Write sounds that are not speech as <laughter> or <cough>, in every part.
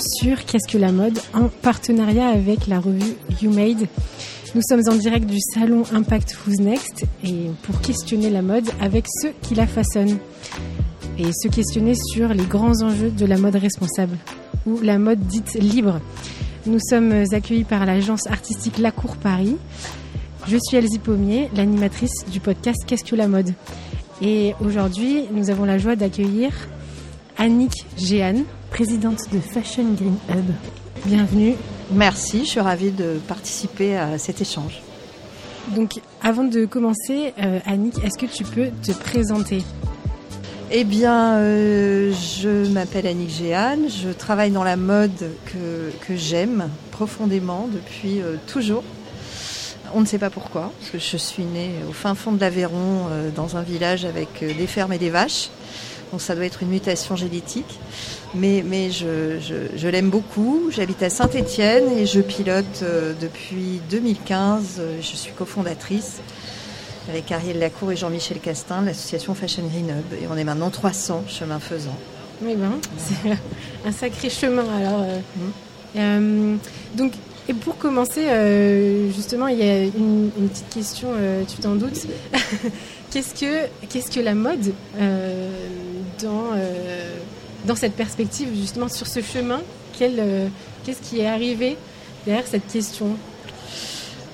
sur Qu'est-ce que la mode en partenariat avec la revue You Made. Nous sommes en direct du salon Impact Who's Next et pour questionner la mode avec ceux qui la façonnent et se questionner sur les grands enjeux de la mode responsable ou la mode dite libre. Nous sommes accueillis par l'agence artistique La Cour Paris. Je suis Elsie Pommier, l'animatrice du podcast Qu'est-ce que la mode Et aujourd'hui, nous avons la joie d'accueillir Annick Géane, présidente de Fashion Green Hub. Bienvenue. Merci, je suis ravie de participer à cet échange. Donc, avant de commencer, euh, Annick, est-ce que tu peux te présenter? Eh bien, euh, je m'appelle Annick Géane, je travaille dans la mode que, que j'aime profondément depuis euh, toujours. On ne sait pas pourquoi, parce que je suis née au fin fond de l'Aveyron, euh, dans un village avec des fermes et des vaches. Donc ça doit être une mutation génétique. Mais, mais je, je, je l'aime beaucoup. J'habite à Saint-Étienne et je pilote euh, depuis 2015. Euh, Je suis cofondatrice avec Ariel Lacour et Jean-Michel Castin de l'association Fashion Green Hub. Et on est maintenant 300 chemin faisant. Oui, ben, c'est un sacré chemin. Alors, euh, euh, donc, et pour commencer, euh, justement, il y a une, petite question, euh, tu t'en doutes. <laughs> qu'est-ce que que la mode euh, dans dans cette perspective, justement, sur ce chemin? Qu'est-ce qui est arrivé derrière cette question?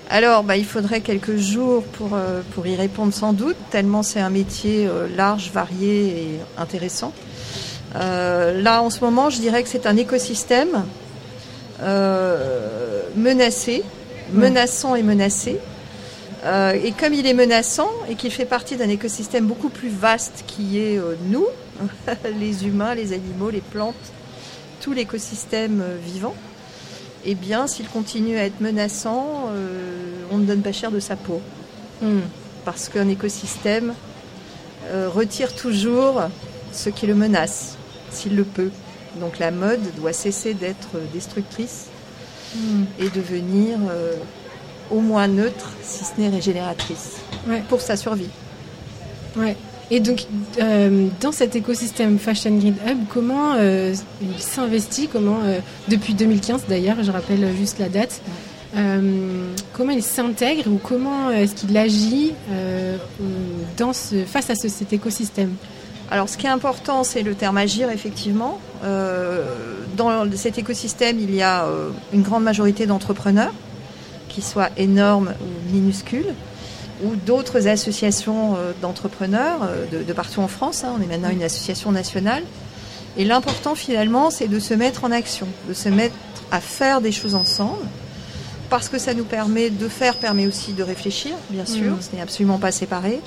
Alors, bah, il faudrait quelques jours pour, pour y répondre sans doute, tellement c'est un métier large, varié et intéressant. Là, en ce moment, je dirais que c'est un écosystème menacé, menaçant et menacé. Euh, et comme il est menaçant et qu'il fait partie d'un écosystème beaucoup plus vaste qui est euh, nous, <laughs> les humains, les animaux, les plantes, tout l'écosystème euh, vivant, eh bien, s'il continue à être menaçant, euh, on ne donne pas cher de sa peau. Hmm. Parce qu'un écosystème euh, retire toujours ce qui le menace, s'il le peut. Donc la mode doit cesser d'être destructrice Hmm. et devenir euh, au moins neutre, si ce n'est régénératrice, Ouais. pour sa survie. Ouais. Et donc, euh, dans cet écosystème Fashion Grid Hub, comment euh, il s'investit Comment, euh, depuis 2015 d'ailleurs, je rappelle juste la date, comment il s'intègre ou comment est-ce qu'il agit dans ce, face à ce- cet écosystème? Alors, ce qui est important, c'est le terme agir, effectivement. Euh, dans cet écosystème, il y a euh, une grande majorité d'entrepreneurs, qui soient énormes ou minuscules, ou d'autres associations euh, d'entrepreneurs de, de partout en France. hein. On est maintenant une association nationale. Et l'important, finalement, c'est de se mettre en action, de se mettre à faire des choses ensemble, parce que ça nous permet de faire, permet aussi de réfléchir, bien sûr, Mhm. ce n'est absolument pas séparé.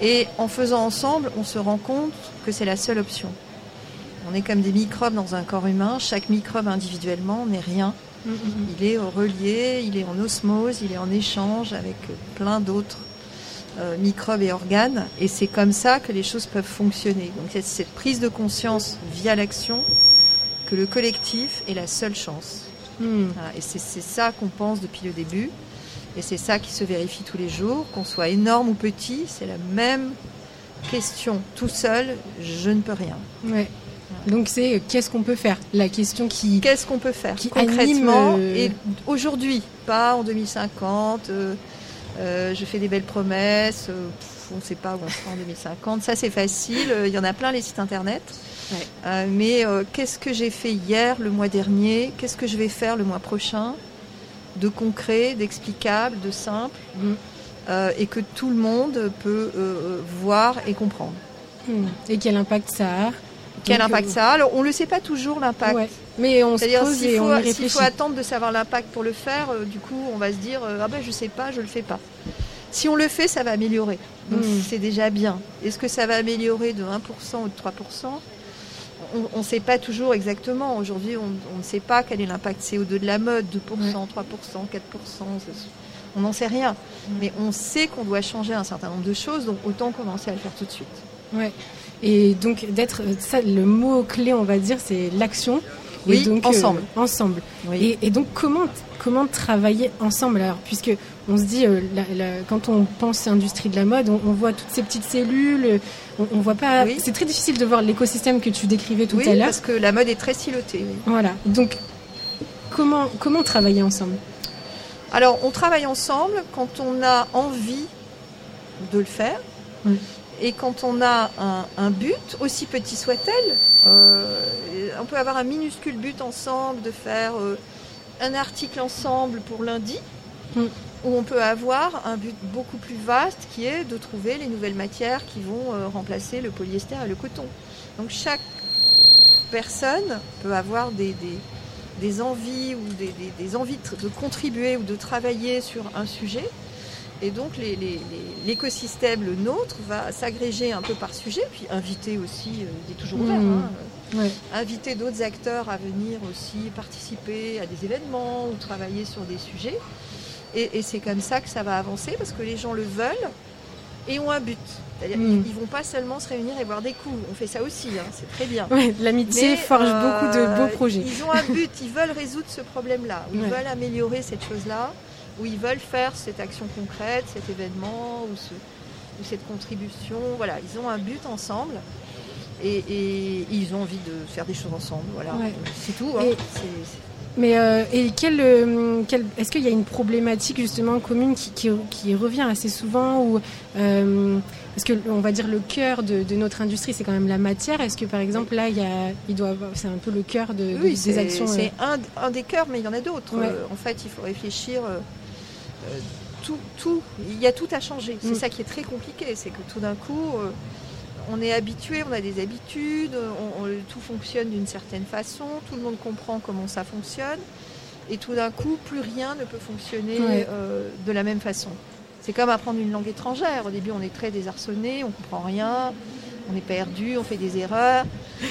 Et en faisant ensemble, on se rend compte que c'est la seule option. On est comme des microbes dans un corps humain. Chaque microbe individuellement n'est rien. Il est relié, il est en osmose, il est en échange avec plein d'autres euh, microbes et organes. Et c'est comme ça que les choses peuvent fonctionner. Donc c'est cette prise de conscience via l'action que le collectif est la seule chance. Voilà, et c'est ça qu'on pense depuis le début. Et c'est ça qui se vérifie tous les jours. Qu'on soit énorme ou petit, c'est la même question. Tout seul, je ne peux rien. Ouais. Donc, c'est euh, qu'est-ce qu'on peut faire? La question qui. Qu'est-ce qu'on peut faire Qui concrètement anime, euh, et aujourd'hui, pas en 2050 euh, euh, Je fais des belles promesses. pff, on ne sait pas où on sera en 2050. Ça, c'est facile. Il y en a plein les sites internet. Ouais. Mais qu'est-ce que j'ai fait hier, le mois dernier? Qu'est-ce que je vais faire le mois prochain? De concret, d'explicable, de simple, Mhm. euh, et que tout le monde peut euh, euh, voir et comprendre. Hmm. Et quel impact ça a Quel Donc, impact ça a Alors, on ne le sait pas toujours, l'impact. Ouais. Mais on se pose s'il et faut, on y s'il réfléchit. faut attendre de savoir l'impact pour le faire, du coup on va se dire ah ben je sais pas, je le fais pas. Si on le fait, ça va améliorer. Donc Mm. c'est déjà bien. Est-ce que ça va améliorer de 1% ou de 3% On ne sait pas toujours exactement. Aujourd'hui, on, on ne sait pas quel est l'impact CO2 de la mode, 2%, 3%, 4%, c'est- on n'en sait rien. Mais on sait qu'on doit changer un certain nombre de choses, donc autant commencer à le faire tout de suite. Ouais. Et donc d'être ça, le mot clé, on va dire, c'est l'action. Oui, et donc, ensemble. ensemble. Et, et donc comment comment travailler ensemble. Alors puisque on se dit euh, quand on pense industrie de la mode on, voit toutes ces petites cellules on, voit pas c'est très difficile de voir l'écosystème que tu décrivais tout à l'heure. parce que la mode est très silotée voilà. Donc comment comment travailler ensemble? Alors on travaille ensemble quand on a envie de le faire et quand on a un, but aussi petit soit-elle euh, on peut avoir un minuscule but ensemble de faire euh, un article ensemble pour lundi, mm. où on peut avoir un but beaucoup plus vaste qui est de trouver les nouvelles matières qui vont euh, remplacer le polyester et le coton. Donc chaque personne peut avoir des, des, envies ou des, envies de contribuer ou de travailler sur un sujet. Et donc l'écosystème, le nôtre, va s'agréger un peu par sujet, puis inviter aussi, euh, il est toujours ouvert, mm. hein, inviter d'autres acteurs à venir aussi participer à des événements ou travailler sur des sujets. Et, c'est comme ça que ça va avancer parce que les gens le veulent et ont un but. C'est-à-dire mm. ils, vont pas seulement se réunir et boire des coups. On fait ça aussi, hein, c'est très bien. L'amitié forge beaucoup de beaux euh, projets. Ils ont un but, ils veulent résoudre ce problème-là, ils veulent améliorer cette chose-là, ou ils veulent faire cette action concrète, cet événement ou, ou cette contribution. Voilà, ils ont un but ensemble. Et, ils ont envie de faire des choses ensemble. Voilà, c'est tout. Hein. mais euh, et euh, est-ce qu'il y a une problématique justement commune qui, revient assez souvent ou euh, parce que on va dire le cœur de, notre industrie c'est quand même la matière. Est-ce que par exemple là il y a, il doit c'est un peu le cœur de, des actions. C'est un, des cœurs, mais il y en a d'autres. en fait, il faut réfléchir. tout, tout, il y a tout à changer. C'est mm. ça qui est très compliqué, c'est que tout d'un coup on est habitué, on a des habitudes, tout fonctionne d'une certaine façon, tout le monde comprend comment ça fonctionne, et tout d'un coup, plus rien ne peut fonctionner euh, de la même façon. C'est comme apprendre une langue étrangère. Au début, on est très désarçonné, on comprend rien, on est perdu, on fait des erreurs.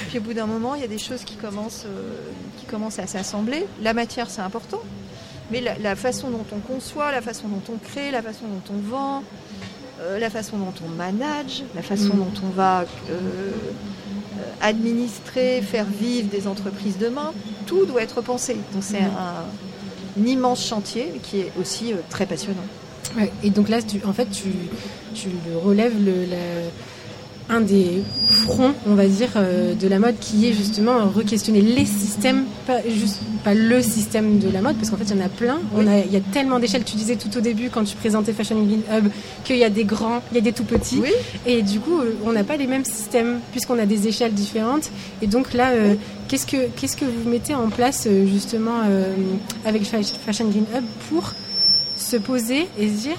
Puis au bout d'un moment, il y a des choses qui commencent, euh, qui commencent à s'assembler. La matière, c'est important, mais la, façon dont on conçoit, la façon dont on crée, la façon dont on vend, euh, la façon dont on manage, la façon mm. dont on va euh, administrer, faire vivre des entreprises demain, tout doit être pensé. Donc c'est mm. un, immense chantier qui est aussi euh, très passionnant. et donc là, tu, en fait, tu, tu relèves le, un des fronts, on va dire, euh, de la mode qui est justement re-questionner les systèmes, pas, juste, pas le système de la mode, parce qu'en fait, il y en a plein. On a, il y a tellement d'échelles. Tu disais tout au début, quand tu présentais Fashion Green Hub, qu'il y a des grands, il y a des tout petits. Et du coup, euh, on n'a pas les mêmes systèmes, puisqu'on a des échelles différentes. Et donc là, euh, qu'est-ce, que, qu'est-ce que vous mettez en place, justement, avec Fashion Green Hub pour se poser et se dire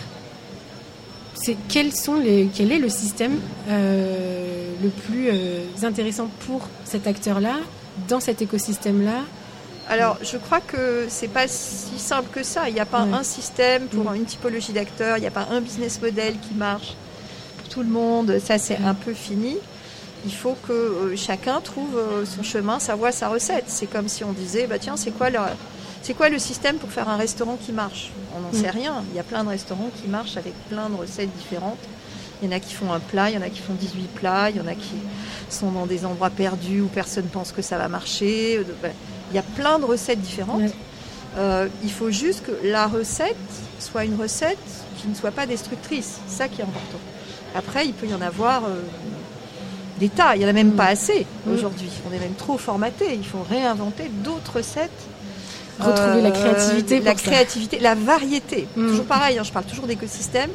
c'est quels sont les, quel est le système euh, le plus euh, intéressant pour cet acteur-là, dans cet écosystème-là? Alors, je crois que c'est pas si simple que ça. Il n'y a pas un système pour mm. une typologie d'acteurs, il n'y a pas un business model qui marche pour tout le monde. Ça, c'est un peu fini. Il faut que euh, chacun trouve son chemin, sa voie, sa recette. C'est comme si on disait, bah tiens, c'est quoi leur, c'est quoi le système pour faire un restaurant qui marche? On n'en sait mm. rien. Il y a plein de restaurants qui marchent avec plein de recettes différentes. Il y en a qui font un plat, il y en a qui font 18 plats, il y en a qui sont dans des endroits perdus où personne pense que ça va marcher. Ben, il y a plein de recettes différentes. Euh, il faut juste que la recette soit une recette qui ne soit pas destructrice. C'est ça qui est important. Après, il peut y en avoir euh, des tas. Il n'y en a même mm. pas assez mm. aujourd'hui. On est même trop formaté. Il faut réinventer d'autres recettes Retrouver la créativité. la créativité, la variété. Mm. Toujours pareil, hein, je parle toujours d'écosystème.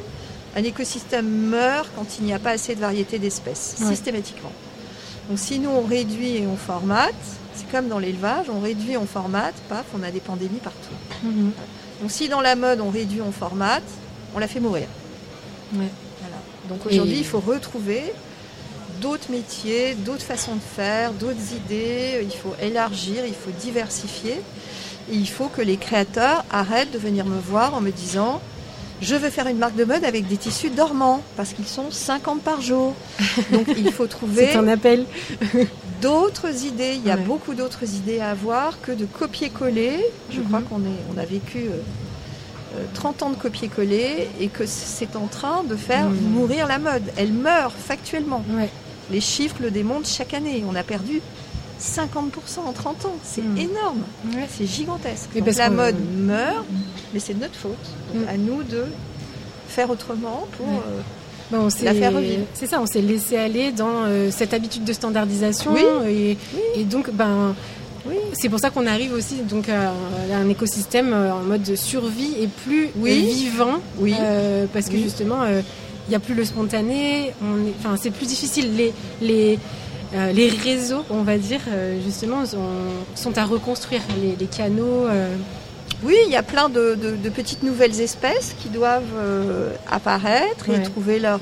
Un écosystème meurt quand il n'y a pas assez de variété d'espèces, systématiquement. Donc si nous on réduit et on formate, c'est comme dans l'élevage, on réduit, on formate, paf, on a des pandémies partout. Mm-hmm. Donc si dans la mode on réduit, on formate, on la fait mourir. Donc aujourd'hui, il faut retrouver d'autres métiers, d'autres façons de faire, d'autres idées, il faut élargir, il faut diversifier il faut que les créateurs arrêtent de venir me voir en me disant je veux faire une marque de mode avec des tissus dormants parce qu'ils sont 50 par jour. Donc il faut <laughs> trouver un appel. d'autres idées. Il y a beaucoup d'autres idées à avoir que de copier-coller. Je crois mhm. qu'on on a vécu 30 euh, euh, ans de copier-coller et que c'est en train de faire mhm. mourir la mode. Elle meurt factuellement. Les chiffres le démontrent chaque année. On a perdu 50% en 30 ans. C'est Mm. énorme. Ouais. C'est gigantesque. Parce la mode meurt, mais c'est de notre faute. Donc Mm. à nous de faire autrement pour. Ouais. euh, Bon, on s'est- La faire revivre. C'est ça, on s'est laissé aller dans euh, cette habitude de standardisation Oui. et, Oui. et donc ben Oui. c'est pour ça qu'on arrive aussi donc à, un écosystème euh, en mode de survie et plus Oui. euh, vivant Oui. euh, parce que justement euh, il n'y a plus le spontané, on est- enfin c'est plus difficile les les euh, les réseaux, on va dire, euh, justement, sont, sont à reconstruire. Les, les canaux, euh, Oui, il y a plein de, de- de petites nouvelles espèces qui doivent apparaître Ouais. et trouver leur,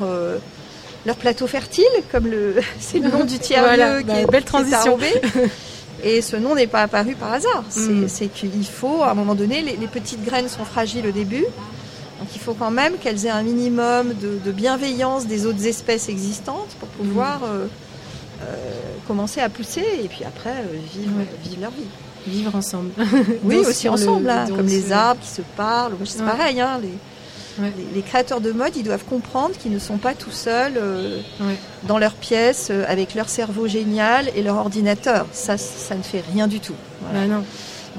leur plateau fertile, comme le, <laughs> c'est le nom du tiers-lieu Voilà, bah, est, belle qui est à transition. <laughs> Et ce nom n'est pas apparu par hasard. C'est, Mm. c'est qu'il faut, à un moment donné, les, les petites graines sont fragiles au début. Donc il faut quand même qu'elles aient un minimum de, de bienveillance des autres espèces existantes pour pouvoir Mm. Euh, commencer à pousser et puis après euh, vivre, Ouais. vivre leur vie. vivre ensemble. <laughs> Oui, Dans- aussi le- ensemble, comme les arbres qui se parlent. C'est Ouais. pareil, hein, les, Ouais. les, les créateurs de mode, ils doivent comprendre qu'ils ne sont pas tout seuls euh, Ouais. dans leur pièce euh, avec leur cerveau génial et leur ordinateur. Ça, ça ne fait rien du tout. Voilà. Bah non.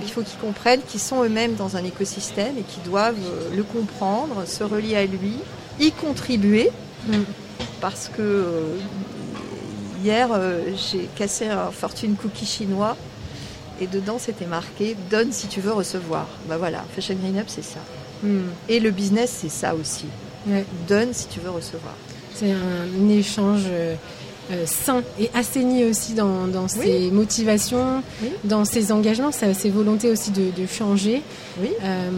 Il faut qu'ils comprennent qu'ils sont eux-mêmes dans un écosystème et qu'ils doivent euh, le comprendre, se relier à lui, y contribuer, Mm. parce que hier, euh, j'ai cassé un fortune cookie chinois et dedans c'était marqué Donne si tu veux recevoir. Bah voilà, Fashion Green Up, c'est ça. Mm. Et le business, c'est ça aussi. Ouais. Donne si tu veux recevoir. C'est un échange euh, sain et assaini aussi dans, dans ses motivations, Oui. dans ses engagements, sa- ses volontés aussi de, de changer. Oui. Euh,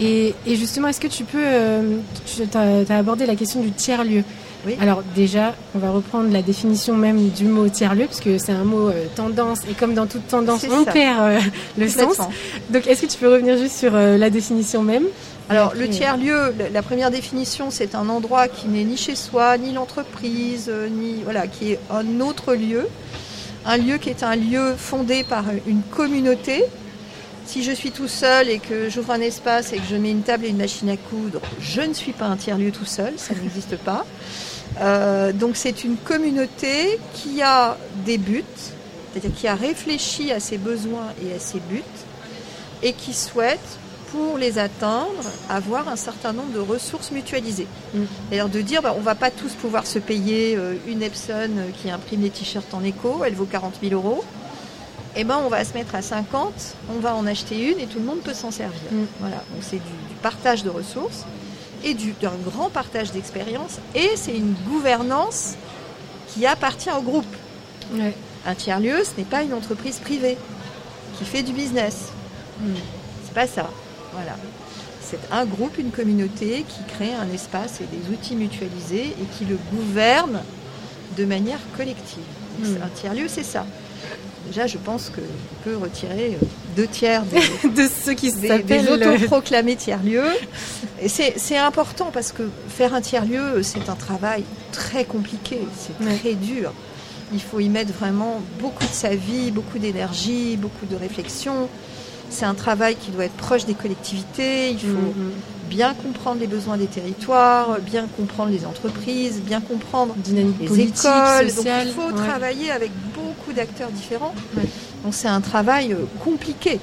et, et justement, est-ce que tu peux, euh, tu as, abordé la question du tiers-lieu. Alors déjà, on va reprendre la définition même du mot tiers-lieu, parce que c'est un mot euh, tendance, et comme dans toute tendance, on ça. perd euh, le sens. Donc est-ce que tu peux revenir juste sur la définition même? Alors, le tiers-lieu, la- la première définition, c'est un endroit qui n'est ni chez soi, ni l'entreprise, euh, ni voilà, qui est un autre lieu, un lieu qui est un lieu fondé par une communauté. Si je suis tout seul et que j'ouvre un espace et que je mets une table et une machine à coudre, je ne suis pas un tiers-lieu tout seul, ça n'existe pas. Euh, donc c'est une communauté qui a des buts, c'est-à-dire qui a réfléchi à ses besoins et à ses buts, et qui souhaite, pour les atteindre, avoir un certain nombre de ressources mutualisées. Mm. C'est-à-dire de dire, bah, on va pas tous pouvoir se payer euh, une Epson euh, qui imprime des t-shirts en éco, elle vaut 40 000 euros. Eh ben, on va se mettre à 50, on va en acheter une et tout le monde peut s'en servir. Mm. Voilà, donc c'est du, du partage de ressources et du- d'un grand partage d'expérience et c'est une gouvernance qui appartient au groupe. Un tiers-lieu, ce n'est pas une entreprise privée qui fait du business. Mm. C'est pas ça. Voilà. C'est un groupe, une communauté qui crée un espace et des outils mutualisés et qui le gouverne de manière collective. Donc, Mm. c'est- Un tiers-lieu, c'est ça. Déjà, je pense qu'on peut retirer euh, deux tiers des, <laughs> De ceux qui des, des autoproclamés tiers-lieux. Et c'est important parce que faire un tiers-lieu, c'est un travail très compliqué, c'est Ouais. très dur. Il faut y mettre vraiment beaucoup de sa vie, beaucoup d'énergie, beaucoup de réflexion. C'est un travail qui doit être proche des collectivités. Il faut mm. bien comprendre les besoins des territoires, bien comprendre les entreprises, bien comprendre dynamique les écoles. sociale. Donc il faut ouais. travailler avec beaucoup d'acteurs différents. Ouais. Donc c'est un travail euh, compliqué.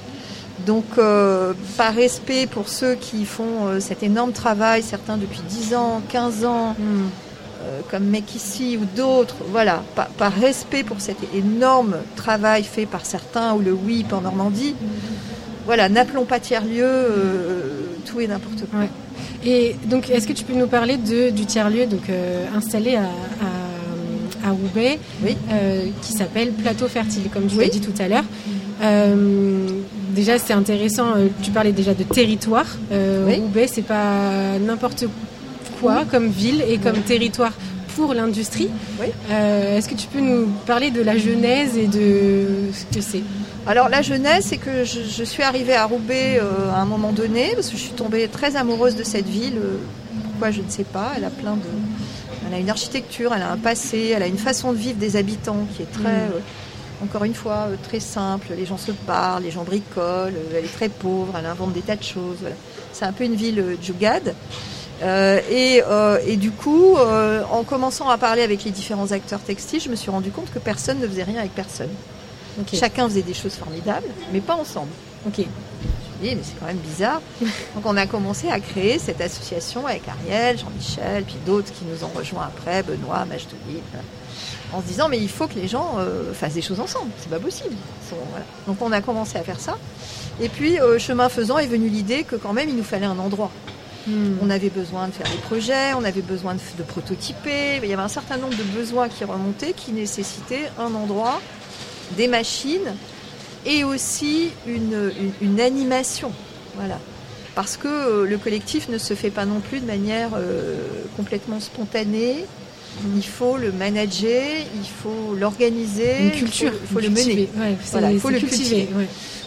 Donc euh, par respect pour ceux qui font euh, cet énorme travail, certains depuis 10 ans, 15 ans, Mm. Euh, comme Mec ici ou d'autres, voilà, par, par respect pour cet énorme travail fait par certains ou le WIP en Normandie, voilà, n'appelons pas tiers-lieu euh, tout et n'importe quoi. Ouais. Et donc, est-ce que tu peux nous parler de, du tiers-lieu donc, euh, installé à, à, à Roubaix, Oui. euh, qui s'appelle Plateau Fertile, comme tu Oui. l'as dit tout à l'heure Déjà, c'est intéressant, tu parlais déjà de territoire. Oui. Roubaix, c'est pas n'importe quoi comme ville et comme territoire pour l'industrie. Oui. Euh, est-ce que tu peux nous parler de la genèse et de ce que c'est? Alors la jeunesse, c'est que je, je suis arrivée à Roubaix euh, à un moment donné, parce que je suis tombée très amoureuse de cette ville. euh, pourquoi je ne sais pas. Elle a plein de, elle a une architecture, elle a un passé, elle a une façon de vivre des habitants qui est très, Mm. encore une fois, très simple. Les gens se parlent, les gens bricolent. elle est très pauvre, elle invente des tas de choses. voilà. C'est un peu une ville euh, djougad. Euh, et, euh, et du coup, euh, en commençant à parler avec les différents acteurs textiles, je me suis rendu compte que personne ne faisait rien avec personne. Chacun faisait des choses formidables, mais pas ensemble. Ok. Je me dis, mais c'est quand même bizarre. <laughs> Donc on a commencé à créer cette association avec Ariel, Jean-Michel, puis d'autres qui nous ont rejoints après, Benoît, Majdoli, en se disant, mais il faut que les gens fassent des choses ensemble. C'est pas possible. Donc on a commencé à faire ça. Et puis, chemin faisant, est venue l'idée que quand même, il nous fallait un endroit. On avait besoin de faire des projets, on avait besoin de, prototyper. Il y avait un certain nombre de besoins qui remontaient, qui nécessitaient un endroit, des machines et aussi une, animation. Voilà. Parce que euh, le collectif ne se fait pas non plus de manière euh, complètement spontanée. Il faut le manager, il faut l'organiser, une culture, il faut, le mener. il faut le cultiver.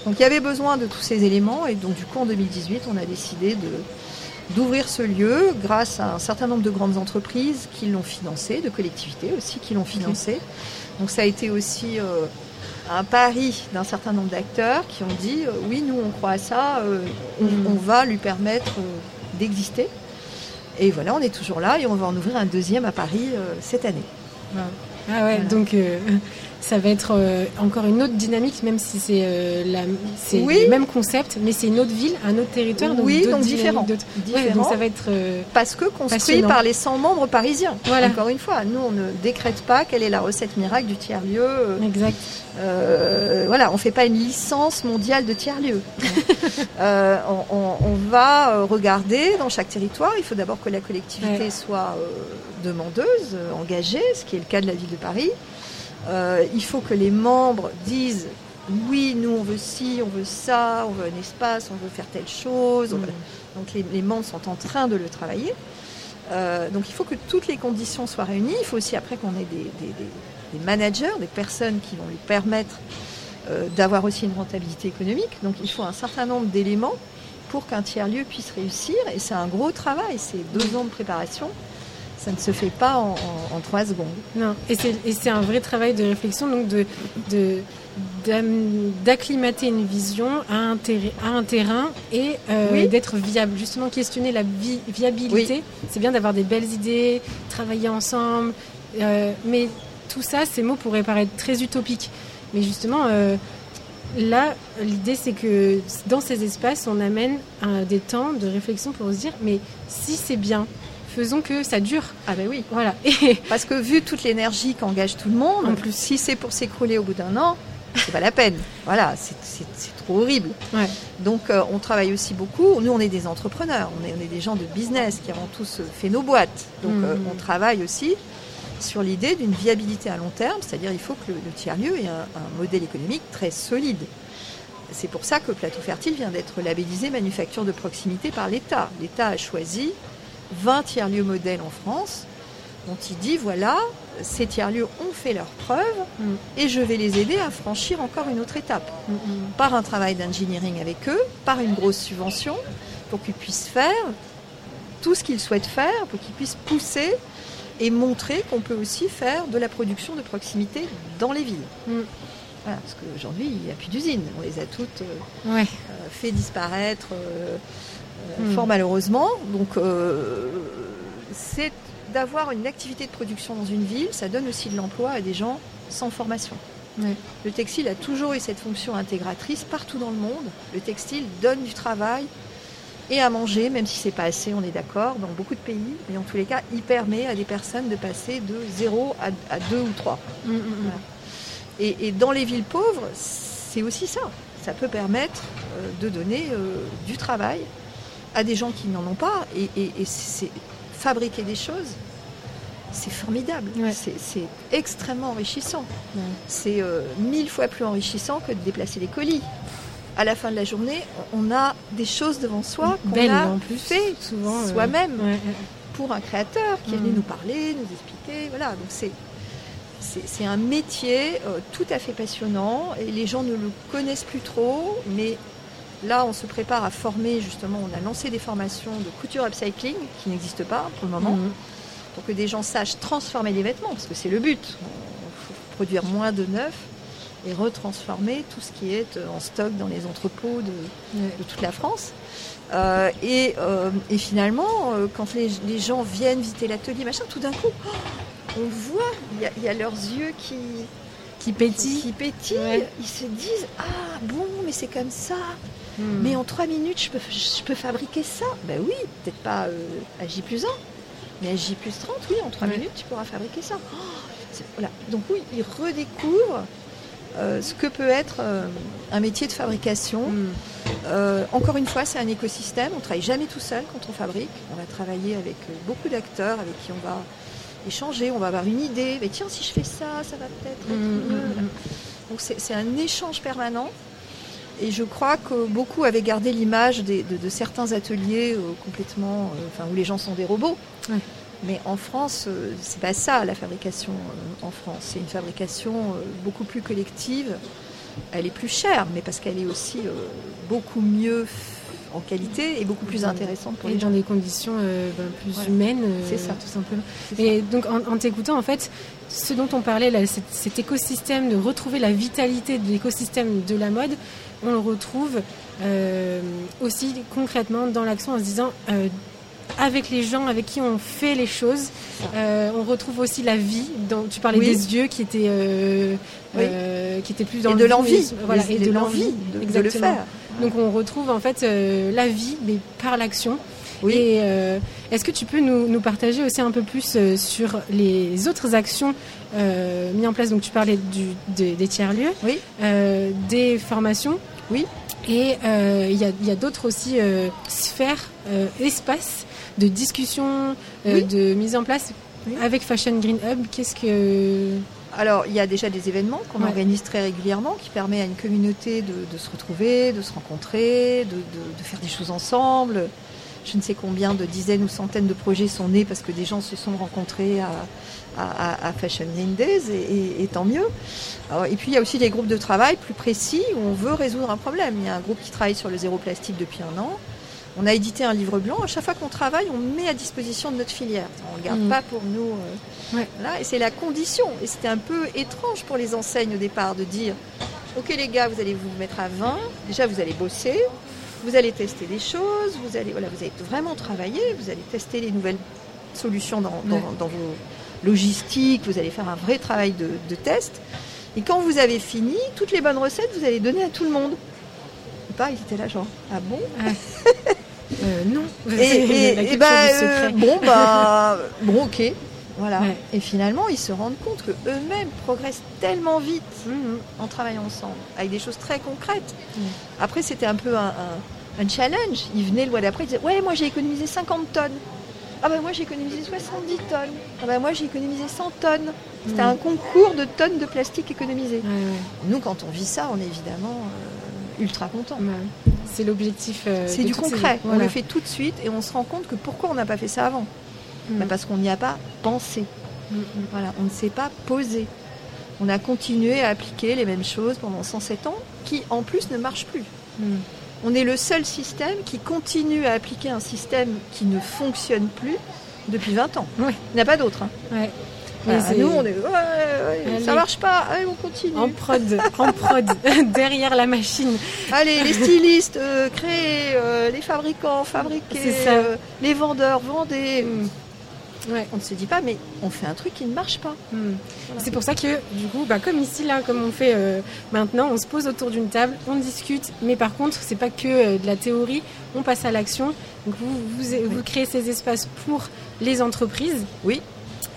Donc il y avait besoin de tous ces éléments et donc du coup en 2018 on a décidé de, d'ouvrir ce lieu grâce à un certain nombre de grandes entreprises qui l'ont financé, de collectivités aussi qui l'ont financé. Donc ça a été aussi euh, un pari d'un certain nombre d'acteurs qui ont dit euh, oui, nous on croit à ça, euh, mm. on, va lui permettre d'exister. Et voilà, on est toujours là et on va en ouvrir un deuxième à Paris cette année. Ah ouais, donc ça va être euh, encore une autre dynamique, même si c'est euh, le même concept, mais c'est une autre ville, un autre territoire, donc, oui, donc différent. donc ça va être euh, parce que construit par les 100 membres parisiens. Voilà. Encore une fois, nous on ne décrète pas quelle est la recette miracle du tiers lieu. Exact. voilà, on fait pas une licence mondiale de tiers lieu. <laughs> on, va regarder dans chaque territoire. Il faut d'abord que la collectivité soit demandeuse, engagée, ce qui est le cas de la ville de Paris. Euh, il faut que les membres disent oui, nous on veut ci, on veut ça, on veut un espace, on veut faire telle chose. Mm. Donc les, membres sont en train de le travailler. Euh, donc il faut que toutes les conditions soient réunies. Il faut aussi après qu'on ait des, managers, des personnes qui vont lui permettre euh, d'avoir aussi une rentabilité économique. Donc il faut un certain nombre d'éléments pour qu'un tiers-lieu puisse réussir. Et c'est un gros travail, c'est deux ans de préparation ça ne se fait pas en, trois secondes. Non, et c'est un vrai travail de réflexion, donc de, d'acclimater une vision à un, à un terrain et euh, d'être viable. Justement, questionner la viabilité. C'est bien d'avoir des belles idées, travailler ensemble, euh, mais tout ça, ces mots pourraient paraître très utopiques. Mais justement, euh, là, l'idée, c'est que dans ces espaces, on amène des temps de réflexion pour se dire, mais si c'est bien, faisons que ça dure. Ah ben oui. Voilà. <laughs> Et Parce que vu toute l'énergie qu'engage tout le monde, en plus, si c'est pour s'écrouler au bout d'un an, c'est pas la peine. Voilà, c'est trop horrible. Donc euh, on travaille aussi beaucoup. Nous, on est des entrepreneurs, on est, on est des gens de business qui avons tous fait nos boîtes. Donc euh, mhm. on travaille aussi sur l'idée d'une viabilité à long terme, c'est-à-dire il faut que le, tiers-lieu ait un, un, modèle économique très solide. C'est pour ça que Plateau Fertile vient d'être labellisé manufacture de proximité par l'État. L'État a choisi 20 tiers-lieux modèles en France, dont il dit voilà, ces tiers-lieux ont fait leurs preuves mm. et je vais les aider à franchir encore une autre étape. Mm, mm. Par un travail d'engineering avec eux, par une grosse subvention, pour qu'ils puissent faire tout ce qu'ils souhaitent faire, pour qu'ils puissent pousser et montrer qu'on peut aussi faire de la production de proximité dans les villes. Parce qu'aujourd'hui, il n'y a plus d'usines. On les a toutes euh, euh, fait disparaître. Euh, Hmm. fort malheureusement. Donc, euh, c'est d'avoir une activité de production dans une ville, ça donne aussi de l'emploi à des gens sans formation. Le textile a toujours eu cette fonction intégratrice partout dans le monde. Le textile donne du travail et à manger, même si c'est pas assez, on est d'accord, dans beaucoup de pays. Mais en tous les cas, il permet à des personnes de passer de 0 à, 2 ou 3. Hmm, hmm, et, dans les villes pauvres, c'est aussi ça. Ça peut permettre euh, de donner euh, du travail à des gens qui n'en ont pas. Et, c'est fabriquer des choses, c'est formidable. C'est extrêmement enrichissant. C'est euh, mille fois plus enrichissant que de déplacer des colis. À la fin de la journée, on a des choses devant soi qu'on a en plus, fait soi-même pour un créateur qui est venu nous parler, nous expliquer. Voilà, donc c'est c'est un métier euh, tout à fait passionnant et les gens ne le connaissent plus trop, mais Là, on se prépare à former, justement, on a lancé des formations de couture upcycling qui n'existent pas pour le moment, mhm. pour que des gens sachent transformer les vêtements, parce que c'est le but. Il faut produire moins de neuf et retransformer tout ce qui est en stock dans les entrepôts de, toute la France. Euh, euh, et, finalement, euh, quand les, gens viennent visiter l'atelier, machin, tout d'un coup, on voit, il y, a leurs yeux qui, qui pétille. Qui pétille. Ouais. Ils se disent Ah bon, mais c'est comme ça. Hmm. Mais en trois minutes, je peux, je peux fabriquer ça. Ben oui, peut-être pas euh, à J plus 1, mais à J plus 30, oui, en trois Ouais. minutes, tu pourras fabriquer ça. Oh, voilà. Donc oui, ils redécouvrent euh, ce que peut être euh, un métier de fabrication. Hmm. Euh, encore une fois, c'est un écosystème. On ne travaille jamais tout seul quand on fabrique. On va travailler avec beaucoup d'acteurs avec qui on va échanger, on va avoir une idée. Mais tiens, si je fais ça, ça va peut-être être Hmm, mieux. Voilà. hmm. Donc c'est un échange permanent. Et je crois que beaucoup avaient gardé l'image de, de certains ateliers euh, complètement, euh, enfin où les gens sont des robots. Ouais. Mais en France, euh, c'est pas ça la fabrication en France. C'est une fabrication beaucoup plus collective. Elle est plus chère, mais parce qu'elle est aussi beaucoup mieux en qualité et beaucoup plus intéressante pour Et les gens. dans des conditions euh, ben, plus Voilà. humaines, euh, C'est ça. tout simplement. Ça. Et donc en, en t'écoutant, en fait, ce dont on parlait, là, cet, cet écosystème, de retrouver la vitalité de l'écosystème de la mode, on le retrouve euh, aussi concrètement dans l'action en se disant, euh, avec les gens avec qui on fait les choses, euh, on retrouve aussi la vie. Tu parlais Oui. des yeux qui étaient, euh, Oui. euh, qui étaient plus dans Et le de l'envie, voilà, et de l'envie de, de le faire. Donc on retrouve en fait euh, la vie, mais par l'action. Oui. Et euh, est-ce que tu peux nous, nous partager aussi un peu plus euh, sur les autres actions mises en place? Donc tu parlais du, des- des tiers-lieux, Oui. des formations. Oui. Et il y a, d'autres aussi sphères, espaces de discussion, Oui. de mise en place Oui. avec Fashion Green Hub. Qu'est-ce que Alors, il y a déjà des événements qu'on Ouais. organise très régulièrement qui permet à une communauté de, de se retrouver, de se rencontrer, de, de- de faire des choses ensemble. Je ne sais combien de dizaines ou centaines de projets sont nés parce que des gens se sont rencontrés à, à- à- à Fashion Green Days et, et- et tant mieux. Alors, et puis, il y a aussi des groupes de travail plus précis où on veut résoudre un problème. Il y a un groupe qui travaille sur le zéro plastique depuis un an. On a édité un livre blanc. À chaque fois qu'on travaille, on met à disposition de notre filière. On ne le garde Mhm. pas pour nous. euh, Ouais. voilà, et c'est la condition. Et c'était un peu étrange pour les enseignes au départ de dire Ok, les gars, vous allez vous mettre à 20. Déjà, vous allez bosser. Vous allez tester des choses. Vous allez, voilà, vous allez vraiment travailler. Vous allez tester les nouvelles solutions dans, dans- Ouais. dans vos logistiques. Vous allez faire un vrai travail de, de test. Et quand vous avez fini, toutes les bonnes recettes, vous allez donner à tout le monde. Pas, ils étaient là, genre, ah bon <laughs> Euh, non. et, <laughs> et- bah, euh, bon, bah, <laughs> bon, ok. Voilà. Ouais. Et finalement, ils se rendent compte que eux-mêmes progressent tellement vite Mhm. en travaillant ensemble, avec des choses très concrètes. Après, c'était un peu un, un- un challenge. Ils venaient le mois d'après, ils disaient Ouais, moi j'ai économisé 50 tonnes. Ah bah moi j'ai économisé 70 tonnes. Ah bah moi j'ai économisé 100 tonnes. C'était Mm. un concours de tonnes de plastique économisées. Ouais, ouais. Nous, quand on vit ça, on est évidemment euh, ultra content. C'est l'objectif. euh, C'est du ces- concret. On le fait tout de suite et on se rend compte que pourquoi on n'a pas fait ça avant Mm. Bah, Parce qu'on n'y a pas pensé. Mm, mm. Voilà, on ne s'est pas posé. On a continué à appliquer les mêmes choses pendant 107 ans, qui en plus ne marchent plus. On est le seul système qui continue à appliquer un système qui ne fonctionne plus depuis 20 ans. Ouais. Il n'y en a pas d'autre. hein. Ouais. Voilà, nous, on est, ouais, ouais, ça marche pas, allez, on continue. En prod, en prod, <laughs> derrière la machine. Allez, les stylistes, euh, créez, euh, les fabricants, fabriquez, euh, les vendeurs, vendez. Mm. Ouais. On ne se dit pas, mais on fait un truc qui ne marche pas. Mm. Voilà. C'est pour ça que, du coup, bah, comme ici, là, comme on fait euh, maintenant, on se pose autour d'une table, on discute, mais par contre, c'est pas que euh, de la théorie, on passe à l'action. Donc, vous, vous, vous créez ces espaces pour les entreprises. Oui.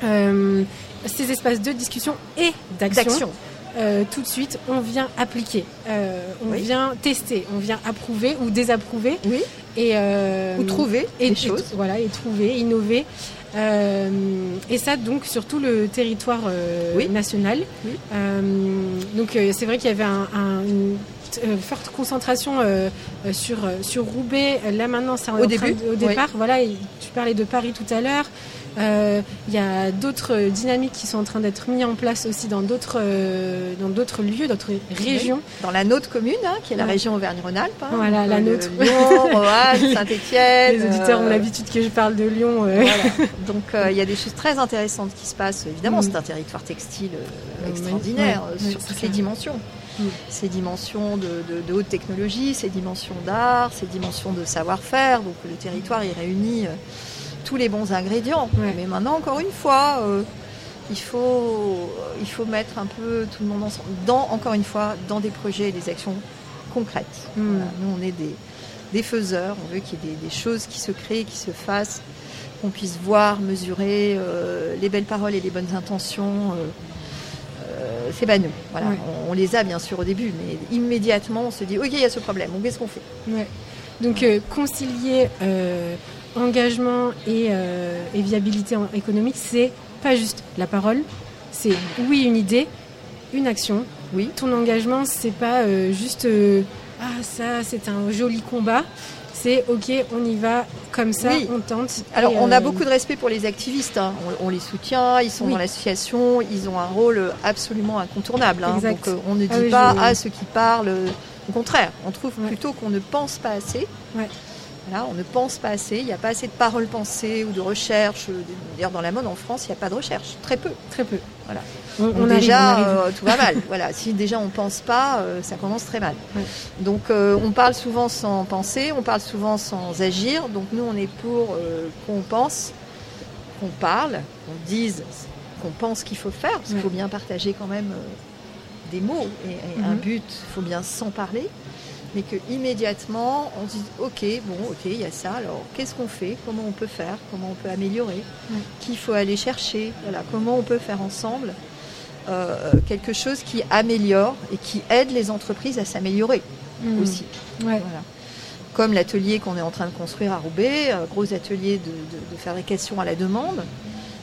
Euh, ces espaces de discussion et d'action. Euh, tout de suite, on vient appliquer, Euh, on Oui. vient tester, on vient approuver ou désapprouver. Oui. Et, euh, Ou trouver et, des et- choses. voilà, et trouver, innover. Euh, et ça, donc, sur tout le territoire euh, Oui. national. Oui. Euh, donc, euh, c'est vrai qu'il y avait un- un- une forte concentration sur, sur Roubaix. Là, maintenant, c'est Au début, de- au départ. Voilà, et tu parlais de Paris tout à l'heure. Euh, Il y a d'autres dynamiques qui sont en train d'être mises en place aussi dans d'autres euh, dans d'autres lieux, d'autres régions. Dans la nôtre commune, hein, qui est la Ouais. région Auvergne-Rhône-Alpes. hein. Voilà, la euh, nôtre. Lyon, <laughs> Roanne, Saint-Étienne. Les auditeurs ont l'habitude que je parle de Lyon. <laughs> Donc il y a des choses très intéressantes qui se passent. Évidemment, Mm. c'est un territoire textile extraordinaire ouais, ouais, sur toutes ça. les dimensions. Ces dimensions de, de- de haute technologie, ces dimensions d'art, ces dimensions de savoir-faire. Donc le territoire, réunit euh, tous les bons ingrédients. Ouais. Mais maintenant, encore une fois, euh, il faut, il faut mettre un peu tout le monde ensemble, dans, encore une fois, dans des projets et des actions concrètes. Mm. Voilà, nous, on est des, des faiseurs, on veut qu'il y ait des, des choses qui se créent, qui se fassent, qu'on puisse voir, mesurer euh, les belles paroles et les bonnes intentions. euh, euh, c'est pas nous. Voilà. Ouais. On, on les a bien sûr au début, mais immédiatement on se dit ok il y a ce problème, donc qu'est-ce qu'on fait? Ouais. Donc euh, concilier euh, engagement et, euh, et viabilité économique, c'est pas juste la parole, c'est oui une idée, une action. Oui. Ton engagement, c'est pas euh, juste euh, ah ça c'est un joli combat. C'est ok, on y va comme ça, Oui. on tente. Alors, on a beaucoup de respect pour les activistes. hein. On, on les soutient, ils sont Oui. dans l'association, ils ont un rôle absolument incontournable. hein. Donc, on ne dit Ah oui, pas à ceux qui parlent. Au contraire, on trouve Ouais. plutôt qu'on ne pense pas assez. Ouais. On ne pense pas assez. Il n'y a pas assez de paroles pensées ou de recherche. D'ailleurs, dans la mode en France, il n'y a pas de recherche. Très peu. très peu. Voilà. On, Donc on arrive, déjà, on euh, tout va mal. <laughs> voilà. Si déjà on pense pas, euh, ça commence très mal. Donc euh, on parle souvent sans penser, on parle souvent sans agir. Donc nous, on est pour euh, qu'on pense, qu'on parle, qu'on dise, qu'on pense qu'il faut faire, parce qu'il faut bien partager quand même euh, des mots et, et un Mhm. but. Il faut bien s'en parler. Mais que immédiatement on se dit ok bon ok il y a ça alors qu'est-ce qu'on fait? Comment on peut faire? Comment on peut améliorer? Qu'il faut aller chercher voilà comment on peut faire ensemble euh, quelque chose qui améliore et qui aide les entreprises à s'améliorer Mm. aussi. Ouais. Voilà. Comme l'atelier qu'on est en train de construire à Roubaix, un gros atelier de, de- de fabrication à la demande,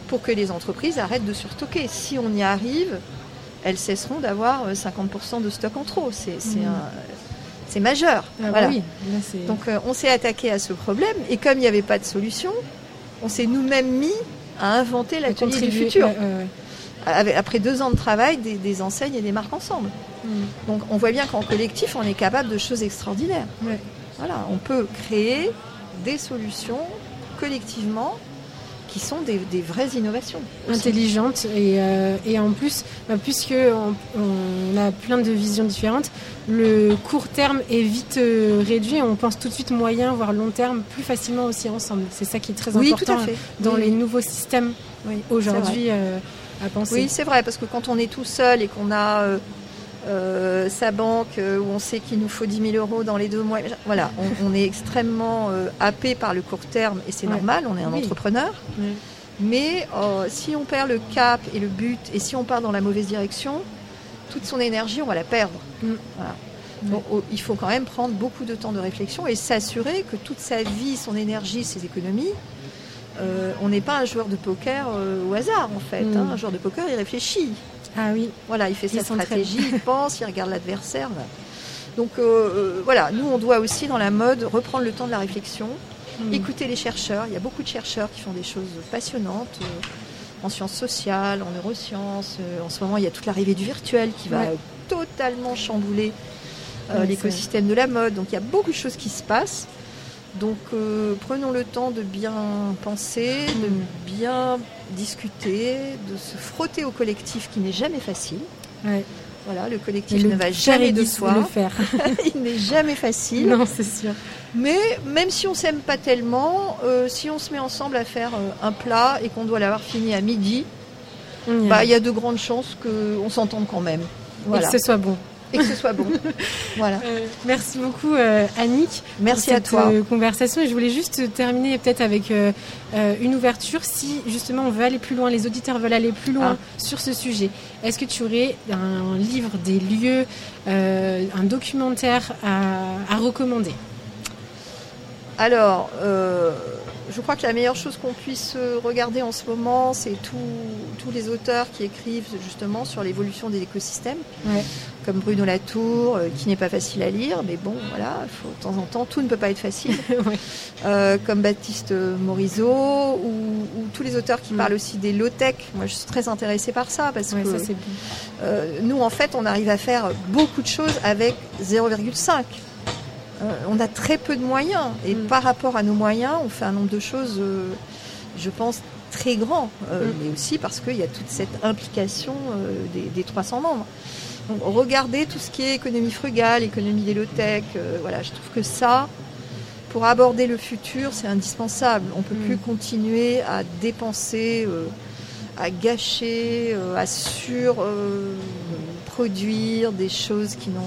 pour que les entreprises arrêtent de surstocker. Si on y arrive, elles cesseront d'avoir euh, 50% de stock en trop. C'est Mm. un- c'est majeur. Ah bah oui, là, Donc euh, on s'est attaqué à ce problème et comme il n'y avait pas de solution, on s'est nous-mêmes mis à inventer l'atelier du futur. ouais, ouais, ouais. Avec- Après deux ans de travail, des, des enseignes et des marques ensemble. Mm. Donc on voit bien qu'en collectif, on est capable de choses extraordinaires. Voilà, on peut créer des solutions collectivement qui sont des, des vraies innovations. aussi. intelligente et, euh, et en plus, bah, puisque on, on a plein de visions différentes, le court terme est vite euh, réduit on pense tout de suite moyen voire long terme plus facilement aussi ensemble. C'est ça qui est très Oui, important tout à fait. dans Oui, les nouveaux systèmes oui, aujourd'hui euh, à penser. Oui, c'est vrai, parce que quand on est tout seul et qu'on a euh, sa banque euh, où on sait qu'il nous faut 10 000 euros dans les deux mois, voilà, on, on est extrêmement euh, happé par le court terme et c'est Ouais. normal, on est un Oui. entrepreneur. Mais euh, si on perd le cap et le but et si on part dans la mauvaise direction, toute son énergie, on va la perdre. Mm. Voilà. Donc, oh, il faut quand même prendre beaucoup de temps de réflexion et s'assurer que toute sa vie, son énergie, ses économies, euh, on n'est pas un joueur de poker au hasard en fait. Mm. hein. Un joueur de poker, il réfléchit. Ah oui, Voilà, il fait Il sa stratégie, il pense, il regarde l'adversaire. voilà. Donc euh, euh, voilà, nous on doit aussi dans la mode reprendre le temps de la réflexion, Mm. écouter les chercheurs. Il y a beaucoup de chercheurs qui font des choses passionnantes euh, en sciences sociales, en neurosciences. En ce moment, il y a toute l'arrivée du virtuel qui va Ouais. totalement chambouler euh, l'écosystème de la mode. Donc il y a beaucoup de choses qui se passent. Donc euh, prenons le temps de bien penser, de bien discuter, de se frotter au collectif qui n'est jamais facile. Ouais. Voilà, le collectif le ne va jamais de le soi. faire. <laughs> Il n'est jamais facile. non, c'est sûr. Mais même si on s'aime pas tellement, euh, si on se met ensemble à faire euh, un plat et qu'on doit l'avoir fini à midi, bah, il y a de grandes chances qu'on s'entende quand même. Voilà. Et que ce soit bon. Et que ce soit bon. <laughs> voilà. Euh, merci beaucoup euh, Annick. Merci pour à toi. euh, conversation. Et je voulais juste terminer peut-être avec euh, une ouverture. Si justement on veut aller plus loin, les auditeurs veulent aller plus loin sur ce sujet, est-ce que tu aurais un livre, des lieux, un documentaire à, à recommander? Alors, je crois que la meilleure chose qu'on puisse euh, regarder en ce moment, c'est tous les auteurs qui écrivent justement sur l'évolution des écosystèmes, Ouais. comme Bruno Latour, euh, qui n'est pas facile à lire, mais bon, voilà, il faut de temps en temps, tout ne peut pas être facile. <laughs> Ouais. Euh, comme Baptiste Morisot, ou, ou tous les auteurs qui Mm. parlent aussi des low-tech. Moi, je suis très intéressée par ça, parce que ça euh, nous, en fait, on arrive à faire beaucoup de choses avec 0,5. Euh, on a très peu de moyens. Et Mm. par rapport à nos moyens, on fait un nombre de choses, euh, je pense, très grand. Euh, Mm. Mais aussi parce qu'il y a toute cette implication euh, des, des 300 membres. Donc, regardez tout ce qui est économie frugale, économie des low-tech. euh, voilà, je trouve que ça, pour aborder le futur, c'est indispensable. On ne peut Mm. plus continuer à dépenser à gâcher, à surproduire des choses qui n'ont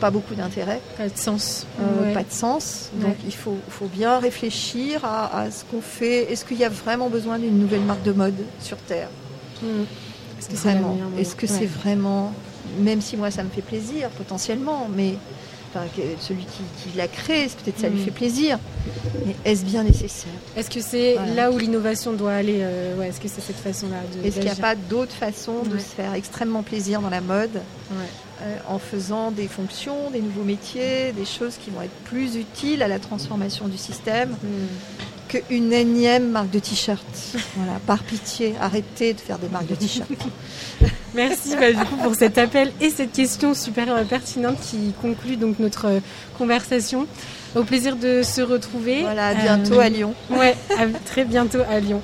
pas beaucoup d'intérêt. Pas de sens. Euh, Ouais. Pas de sens. Ouais. Donc il faut, faut bien réfléchir à, à ce qu'on fait. Est-ce qu'il y a vraiment besoin d'une nouvelle marque de mode sur Terre? Mm. Est-ce que c'est Vraiment. meilleure Est-ce que manière c'est Ouais. vraiment, même si moi ça me fait plaisir potentiellement, mais enfin, celui qui, qui l'a créé, peut-être ça lui Mm. fait plaisir, mais est-ce bien nécessaire? Est-ce que c'est Voilà. là où l'innovation doit aller euh, ouais, Est-ce que c'est cette façon-là de Est-ce qu'il n'y a pas d'autre façon de Ouais. se faire extrêmement plaisir dans la mode? Ouais. Euh, en faisant des fonctions, des nouveaux métiers, des choses qui vont être plus utiles à la transformation du système Mm. qu'une énième marque de t-shirt. voilà, par pitié, arrêtez de faire des marques de t-shirt. <laughs> Merci bah, du coup pour cet appel et cette question super euh, pertinente qui conclut donc notre euh, conversation. Au plaisir de se retrouver. voilà, à bientôt Euh, à Lyon. Ouais, à très bientôt à Lyon.